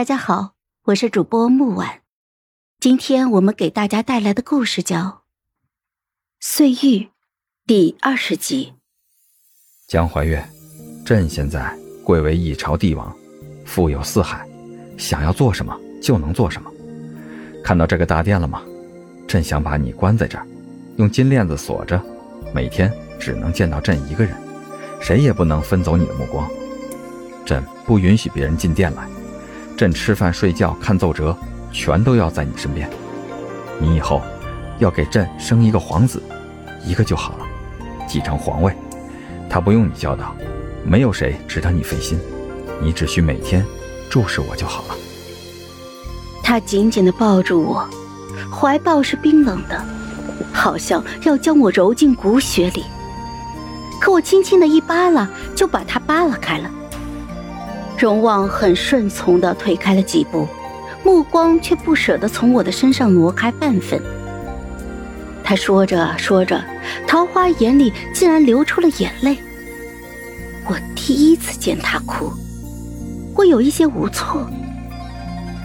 大家好，我是主播木婉，今天我们给大家带来的故事叫《碎玉》第二十集。江怀月，朕现在贵为一朝帝王，富有四海，想要做什么就能做什么。看到这个大殿了吗？朕想把你关在这儿，用金链子锁着，每天只能见到朕一个人，谁也不能分走你的目光。朕不允许别人进殿来。朕吃饭、睡觉、看奏折，全都要在你身边。你以后要给朕生一个皇子，一个就好了，继承皇位。他不用你教导，没有谁值得你费心。你只需每天注视我就好了。他紧紧地抱住我，怀抱是冰冷的，好像要将我揉进骨血里。可我轻轻的一扒拉，就把他扒拉开了。荣旺很顺从地退开了几步，目光却不舍得从我的身上挪开半分。他说着说着，桃花眼里竟然流出了眼泪。我第一次见他哭，我有一些无措。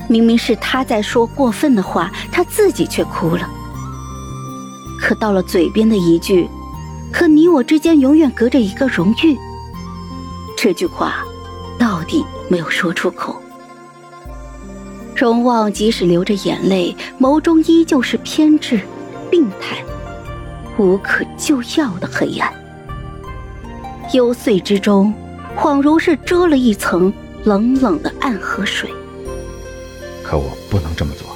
明明是他在说过分的话，他自己却哭了。可到了嘴边的一句“可你我之间永远隔着一个荣誉”，这句话。到底没有说出口。荣旺即使流着眼泪，眸中依旧是偏执、病态、无可救药的黑暗。幽邃之中，恍如是遮了一层冷冷的暗河水。可我不能这么做。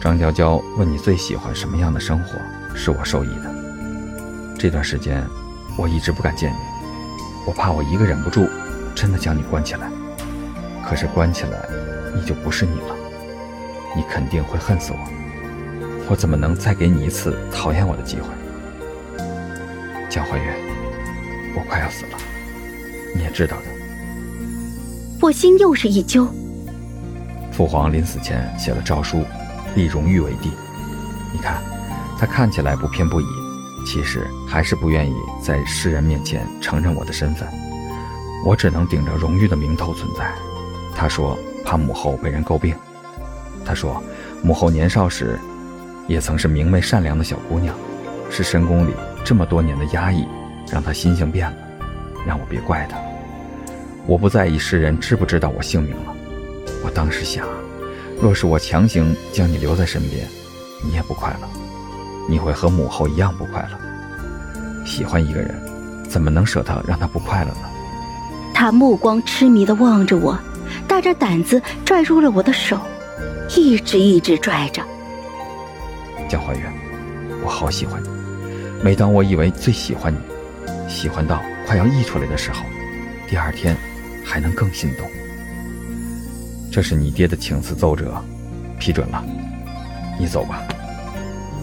张娇娇问你最喜欢什么样的生活，是我授意的。这段时间，我一直不敢见你，我怕我一个忍不住。真的将你关起来，可是关起来，你就不是你了，你肯定会恨死我，我怎么能再给你一次讨厌我的机会？江怀月，我快要死了，你也知道的。我心又是一揪。父皇临死前写了诏书，立荣誉为帝，你看，他看起来不偏不倚，其实还是不愿意在世人面前承认我的身份。我只能顶着荣誉的名头存在。他说怕母后被人诟病。他说母后年少时，也曾是明媚善良的小姑娘，是深宫里这么多年的压抑，让她心性变了。让我别怪她。我不在意世人知不知道我姓名了。我当时想，若是我强行将你留在身边，你也不快乐，你会和母后一样不快乐。喜欢一个人，怎么能舍得让他不快乐呢？他目光痴迷的望着我，大着胆子拽住了我的手，一直一直拽着。江怀远，我好喜欢你。每当我以为最喜欢你，喜欢到快要溢出来的时候，第二天还能更心动。这是你爹的请辞奏折，批准了，你走吧。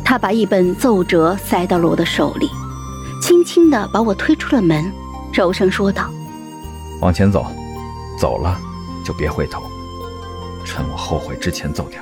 他把一本奏折塞到了我的手里，轻轻地把我推出了门，柔声说道。往前走，走了就别回头，趁我后悔之前走掉。